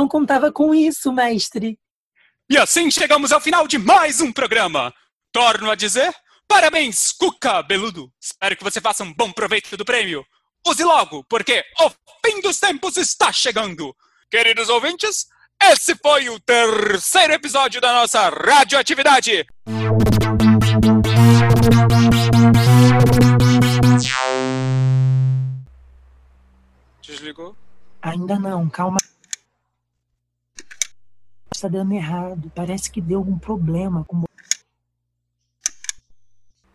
não contava com isso, mestre. E assim chegamos ao final de mais um programa. Torno a dizer, parabéns, Cuca Beludo. Espero que você faça um bom proveito do prêmio. Use logo, porque o fim dos tempos está chegando. Queridos ouvintes, esse foi o terceiro episódio da nossa radioatividade. Desligou? Ainda não, calma. Está dando errado. Parece que deu algum problema com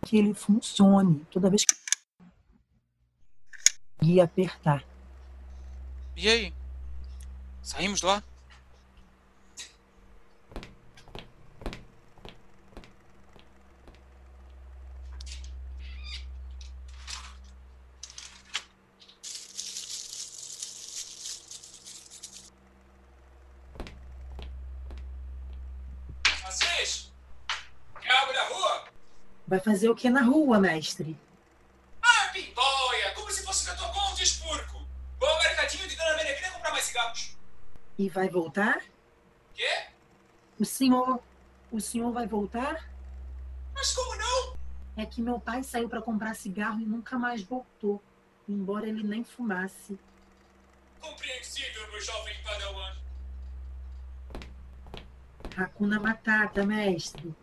que ele funcione toda vez que e apertar. E aí? Saímos lá? Assis! Quer algo da rua? Vai fazer o que na rua, mestre? Ah, pimboia! Como se fosse na tua conta, espurco! Vou ao mercadinho de Dona Menegrina comprar mais cigarros. E vai voltar? Quê? O senhor. O senhor vai voltar? Mas como não? É que meu pai saiu para comprar cigarro e nunca mais voltou, embora ele nem fumasse. Compreensível, meu jovem padawan. Hakuna Matata, mestre.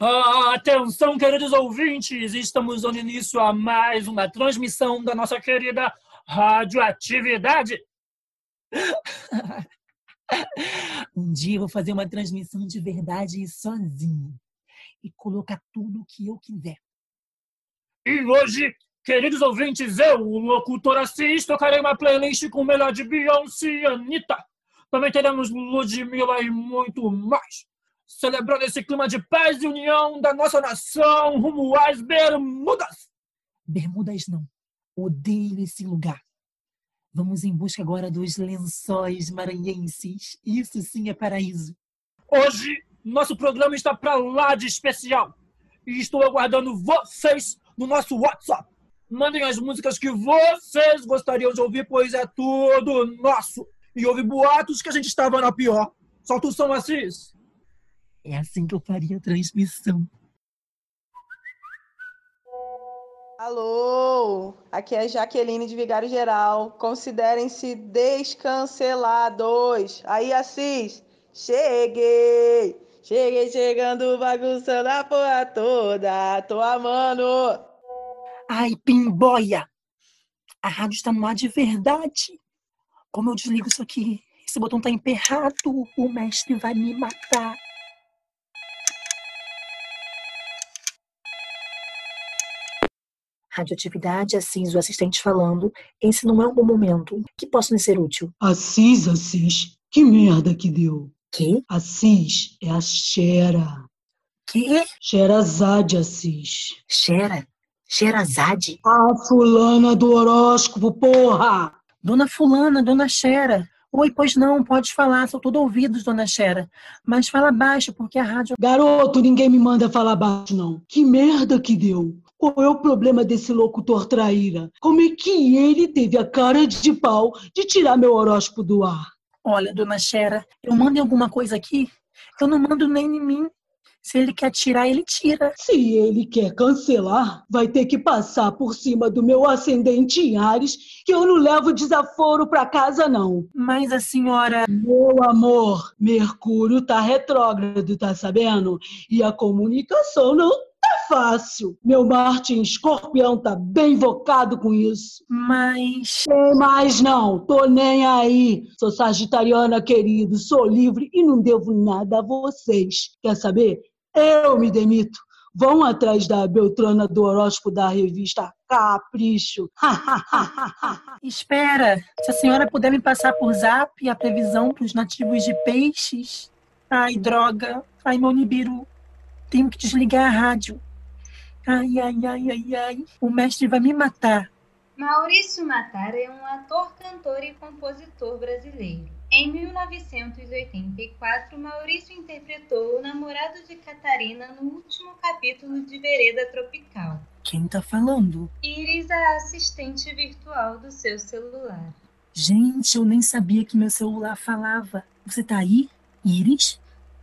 Atenção, queridos ouvintes! Estamos dando início a mais uma transmissão da nossa querida Radioatividade. Um dia eu vou fazer uma transmissão de verdade sozinho e colocar tudo o que eu quiser. E hoje, queridos ouvintes, eu, o locutor Assis, tocarei uma playlist com o melhor de Beyoncé e Anitta. Também teremos Ludmilla e muito mais. Celebrando esse clima de paz e união da nossa nação rumo às Bermudas. Bermudas não. Odeio esse lugar. Vamos em busca agora dos lençóis maranhenses. Isso sim é paraíso. Hoje, nosso programa está para lá de especial. E estou aguardando vocês no nosso WhatsApp. Mandem as músicas que vocês gostariam de ouvir, pois é tudo nosso. E houve boatos que a gente estava na pior. Solta o som, Assis. É assim que eu faria a transmissão. Alô, aqui é Jaqueline de Vigário Geral. Considerem-se descancelados. Aí, Assis, cheguei. Cheguei chegando, bagunçando a porra toda. Tô amando. Ai, pimboia! A rádio está no ar de verdade. Como eu desligo isso aqui? Esse botão tá emperrado. O mestre vai me matar. Radioatividade, Assis, o assistente falando. Esse não é um bom momento. Que posso lhe ser útil? Assis, Assis, que merda que deu. Que? Assis é a Xera. Que? Xerazade, Assis. Xera? Xerazade? A fulana do horóscopo, porra! Dona Fulana, Dona Xera. Oi, pois não, pode falar, sou todo ouvidos, Dona Xera. Mas fala baixo, porque a rádio. Garoto, ninguém me manda falar baixo, não. Que merda que deu. Qual é o problema desse locutor traíra? Como é que ele teve a cara de pau de tirar meu horóscopo do ar? Olha, Dona Xera, eu mando alguma coisa aqui? Eu não mando nem em mim. Se ele quer tirar, ele tira. Se ele quer cancelar, vai ter que passar por cima do meu ascendente em Ares, que eu não levo desaforo pra casa, não. Mas a senhora. Meu amor, Mercúrio tá retrógrado, tá sabendo? E a comunicação não tá fácil. Meu Marte em escorpião tá bem invocado com isso. Mas. Tem mais não, tô nem aí. Sou sagitariana, querido, sou livre e não devo nada a vocês. Quer saber? Eu me demito. Vão atrás da Beltrana do horóscopo da revista Capricho. Espera, se a senhora puder me passar por zap a previsão para os nativos de peixes. Ai, droga. Ai, meu Nibiru. Tenho que desligar a rádio. Ai, ai, ai, ai, ai. O mestre vai me matar. Maurício Matar é um ator, cantor e compositor brasileiro. Em 1984, Maurício interpretou o namorado de Catarina no último capítulo de Vereda Tropical. Quem tá falando? Iris, a assistente virtual do seu celular. Gente, eu nem sabia que meu celular falava. Você tá aí, Iris?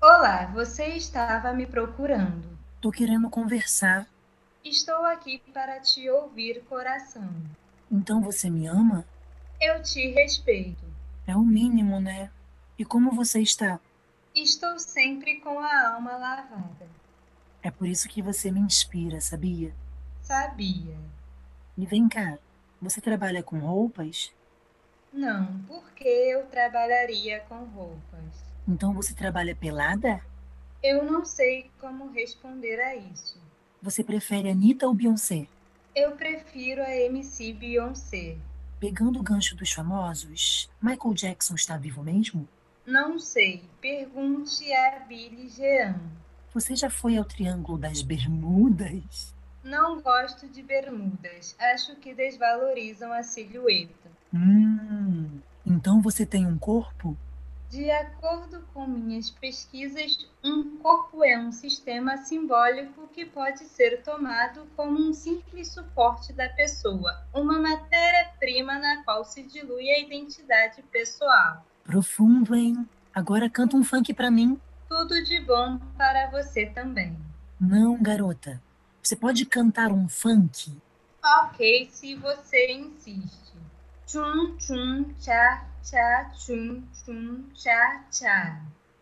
Olá, você estava me procurando. Tô querendo conversar. Estou aqui para te ouvir, coração. Então você me ama? Eu te respeito. É o mínimo, né? E como você está? Estou sempre com a alma lavada. É por isso que você me inspira, sabia? Sabia. E vem cá, você trabalha com roupas? Não, porque eu trabalharia com roupas. Então você trabalha pelada? Eu não sei como responder a isso. Você prefere Anitta ou Beyoncé? Eu prefiro a MC Beyoncé. Pegando o gancho dos famosos, Michael Jackson está vivo mesmo? Não sei. Pergunte a Billy Jean. Você já foi ao Triângulo das Bermudas? Não gosto de bermudas. Acho que desvalorizam a silhueta. Hum, então você tem um corpo? De acordo com minhas pesquisas, um corpo é um sistema simbólico que pode ser tomado como um simples suporte da pessoa, uma matéria-prima na qual se dilui a identidade pessoal. Profundo, hein? Agora canta um funk pra mim. Tudo de bom para você também. Não, garota. Você pode cantar um funk? Ok, se você insiste. Tchum, tchum, tchá, tchá, tchum, tchum, tchá, tchá.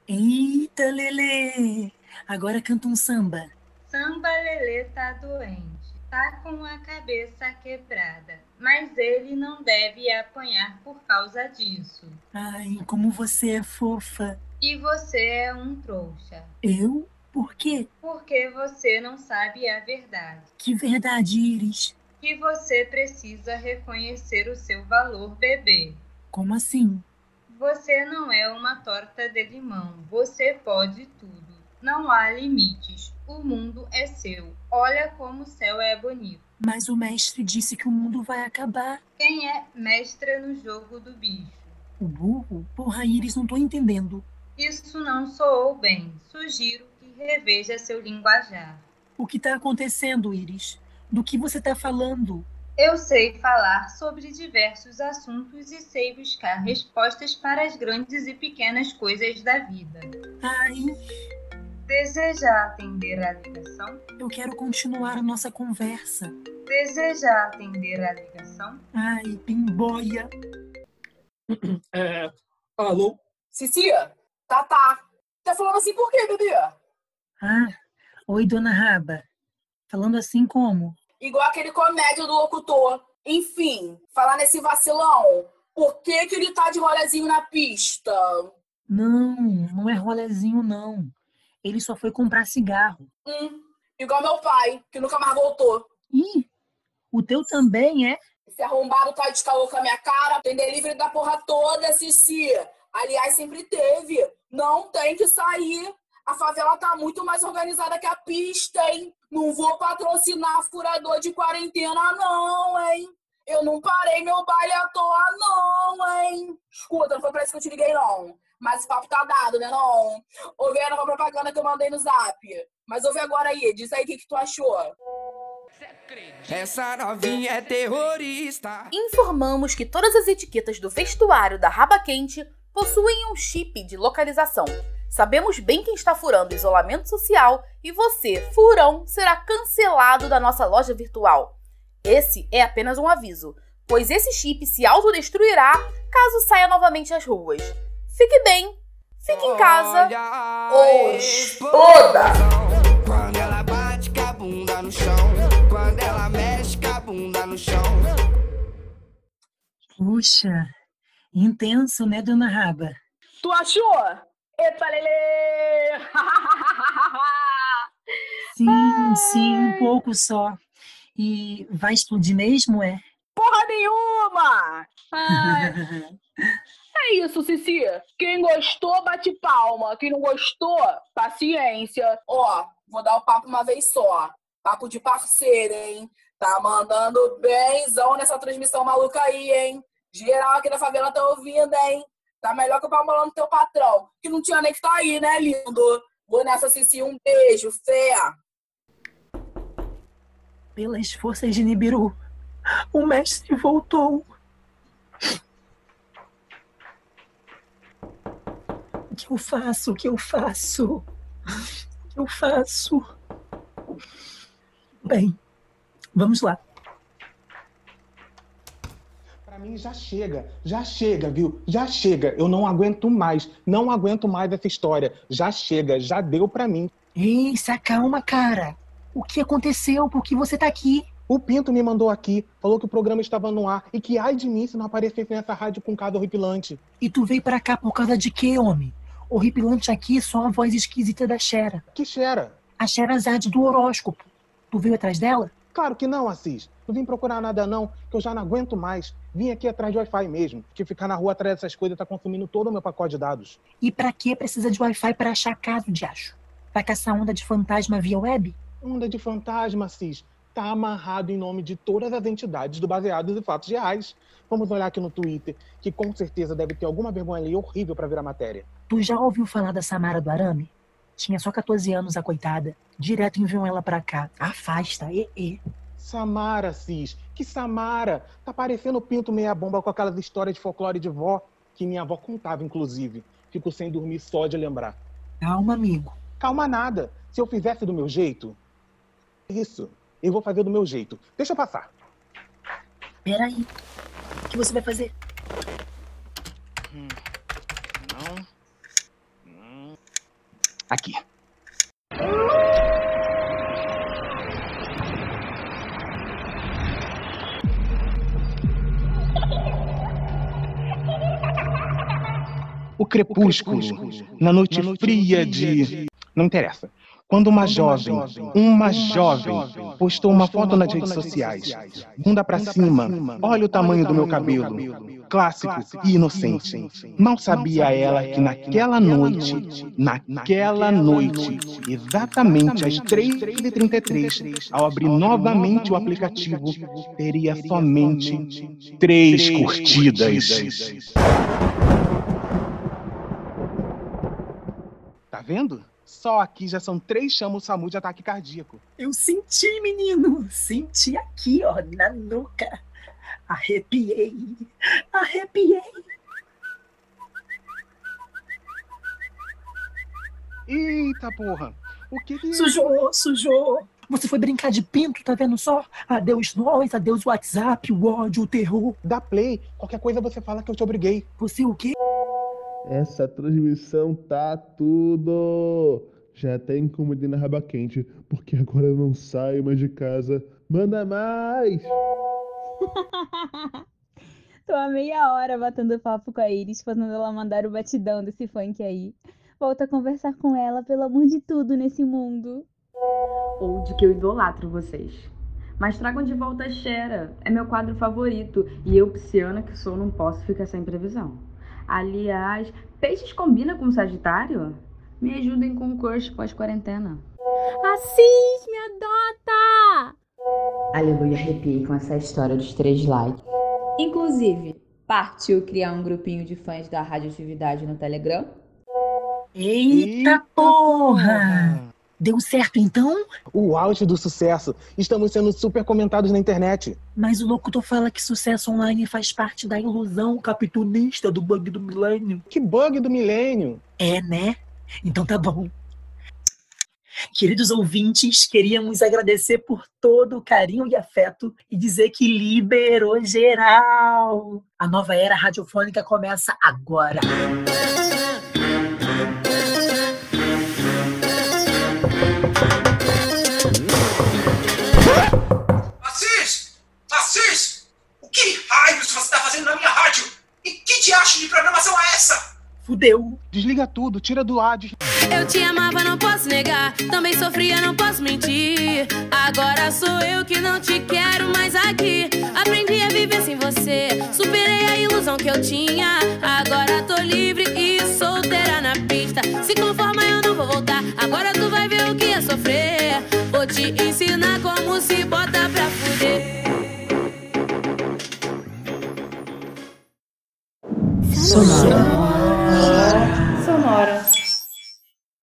Eita, Lelê! Agora canta um samba. Samba Lelê tá doente, tá com a cabeça quebrada, mas ele não deve apanhar por causa disso. Ai, como você é fofa. E você é um trouxa, Eu? Por quê? porque você não sabe a verdade. Que verdade, Iris. Que você precisa reconhecer o seu valor, bebê. Como assim? Você não é uma torta de limão. Você pode tudo. Não há limites. O mundo é seu. Olha como o céu é bonito. Mas o mestre disse que o mundo vai acabar. Quem é mestra no jogo do bicho? O burro? Porra, Iris, não tô entendendo. Isso não soou bem. Sugiro que reveja seu linguajar. O que tá acontecendo, Iris? Do que você tá falando? Eu sei falar sobre diversos assuntos e sei buscar respostas para as grandes e pequenas coisas da vida. Ai, Deseja atender a ligação? eu quero continuar a nossa conversa. Deseja atender a ligação? Ai, pimboia. É, alô? Cicia, tá, tá. Tá falando assim por quê, bebê? Ah, oi, dona Raba. Falando assim como? Igual aquele comédia do locutor. Enfim, falar nesse vacilão. Por que, que ele tá de rolezinho na pista? Não, não é rolezinho, não. Ele só foi comprar cigarro. Hum, igual meu pai, que nunca mais voltou. Ih, o teu também é? Esse arrombado tá de caô com a minha cara. Tem delivery da porra toda, Cici. Aliás, sempre teve. Não tem que sair. A favela tá muito mais organizada que a pista, hein? Não vou patrocinar furador de quarentena, não, hein? Eu não parei meu baile à toa, não, hein? Escuta, não foi pra isso que eu te liguei, não. Mas o papo tá dado, né, não? Ouvi a nova propaganda que eu mandei no zap. Mas ouve agora aí, diz aí o que, que tu achou. Essa novinha é terrorista. Informamos que todas as etiquetas do vestuário da Raba Quente possuem um chip de localização. Sabemos bem quem está furando o isolamento social e você, furão, será cancelado da nossa loja virtual. Esse é apenas um aviso, pois esse chip se autodestruirá caso saia novamente às ruas. Fique bem, fique em casa ou exploda! Quando ela bate com a bunda no chão. Quando ela mexe com a bunda no chão. Puxa, intenso, né, dona Raba? Tu achou? Epa, Lelê! Sim, sim, um pouco só. E vai explodir mesmo, é? Porra nenhuma! Ai, é isso, Cici. Quem gostou, bate palma. Quem não gostou, paciência. Ó, vou dar o papo uma vez só. Papo de parceiro, hein? Tá mandando benzão nessa transmissão maluca aí, hein? Geral aqui da favela tá ouvindo, hein? Tá melhor que o Palmolão do teu patrão, que não tinha nem que tá aí, né, lindo? Vou nessa, Cici. Um beijo, fé. Pelas forças de Nibiru, o mestre voltou. O que eu faço? O que eu faço? O que eu faço? Bem, vamos lá. Pra mim já chega, já chega, viu? Já chega. Eu não aguento mais, não aguento mais essa história. Já chega, já deu pra mim. Ei, se acalma, cara. O que aconteceu? Por que você tá aqui? O Pinto me mandou aqui, falou que o programa estava no ar e que ai de mim se não aparecesse nessa rádio com cada horripilante. E tu veio pra cá por causa de quê, homem? Horripilante aqui é só a voz esquisita da Xera. Que Xera? A Xerazade do horóscopo. Tu veio atrás dela? Claro que não, Assis. Não vim procurar nada não, que eu já não aguento mais. Vim aqui atrás de Wi-Fi mesmo, que ficar na rua atrás dessas coisas tá consumindo todo o meu pacote de dados. E pra que precisa de Wi-Fi pra achar caso de acho? Vai caçar onda de fantasma via web? Onda de fantasma, Assis. Tá amarrado em nome de todas as entidades do Baseados em Fatos Reais. Vamos olhar aqui no Twitter, que com certeza deve ter alguma vergonha ali horrível pra virar matéria. Tu já ouviu falar da Samara do Arame? Tinha só 14 anos a coitada. Direto enviam ela pra cá. Afasta, e, e. Samara, Cis. Que Samara? Tá parecendo pinto meia bomba com aquelas histórias de folclore de vó, que minha avó contava, inclusive. Fico sem dormir só de lembrar. Calma, amigo. Calma nada. Se eu fizesse do meu jeito... Isso. Eu vou fazer do meu jeito. Deixa eu passar. Peraí. O que você vai fazer? Hum, não. Não. Aqui. Crepúsculo, na noite fria de. Não interessa. Quando uma jovem, uma jovem, postou uma foto nas redes sociais, bunda pra cima, olha o tamanho do meu cabelo, clássico e inocente. Mal sabia ela que naquela noite, naquela noite, exatamente às 3h33, ao abrir novamente o aplicativo, teria somente três curtidas. Vendo? Só aqui já são três chamas SAMU de ataque cardíaco. Eu senti, menino. Senti aqui, ó, na nuca. Arrepiei. Arrepiei. Eita porra! O que que... Sujou, sujou. Você foi brincar de pinto, tá vendo só? Adeus nós, adeus WhatsApp, o ódio, o terror. Dá play. Qualquer coisa você fala que eu te obriguei. Você o quê? Essa transmissão tá tudo. Já até incomodei na raba quente, porque agora eu não saio mais de casa. Manda mais! Tô há meia hora batendo papo com a Iris, fazendo ela mandar o batidão desse funk aí. Volta a conversar com ela, pelo amor de tudo nesse mundo. Ou de que eu idolatro vocês. Mas tragam de volta a Xera. É meu quadro favorito. E eu, pisciana que sou, não posso ficar sem previsão. Aliás, peixes combina com Sagitário? Me ajudem com o crush pós-quarentena. Assis, me adota! Aleluia, arrepiei com essa história dos três likes. Inclusive, partiu criar um grupinho de fãs da radioatividade no Telegram? Eita porra! Deu certo então? O auge do sucesso. Estamos sendo super comentados na internet. Mas o locutor fala que sucesso online faz parte da ilusão capitunista do bug do milênio. Que bug do milênio? É, né? Então tá bom. Queridos ouvintes, queríamos agradecer por todo o carinho e afeto e dizer que liberou geral. A nova era radiofônica começa agora. Assis! Fazendo na minha rádio? E que diacho de programação é essa? Fudeu. Desliga tudo, tira do ar. Des... Eu te amava, não posso negar. Também sofria, não posso mentir. Agora sou eu que não te quero mais aqui. Aprendi a viver sem você. Superei a ilusão que eu tinha. Agora tô livre e solteira na pista. Se conforma, eu não vou voltar. Agora tu vai ver o que é sofrer. Vou te ensinar como se bota pra fuder. Sonora. Sonora. Sonora.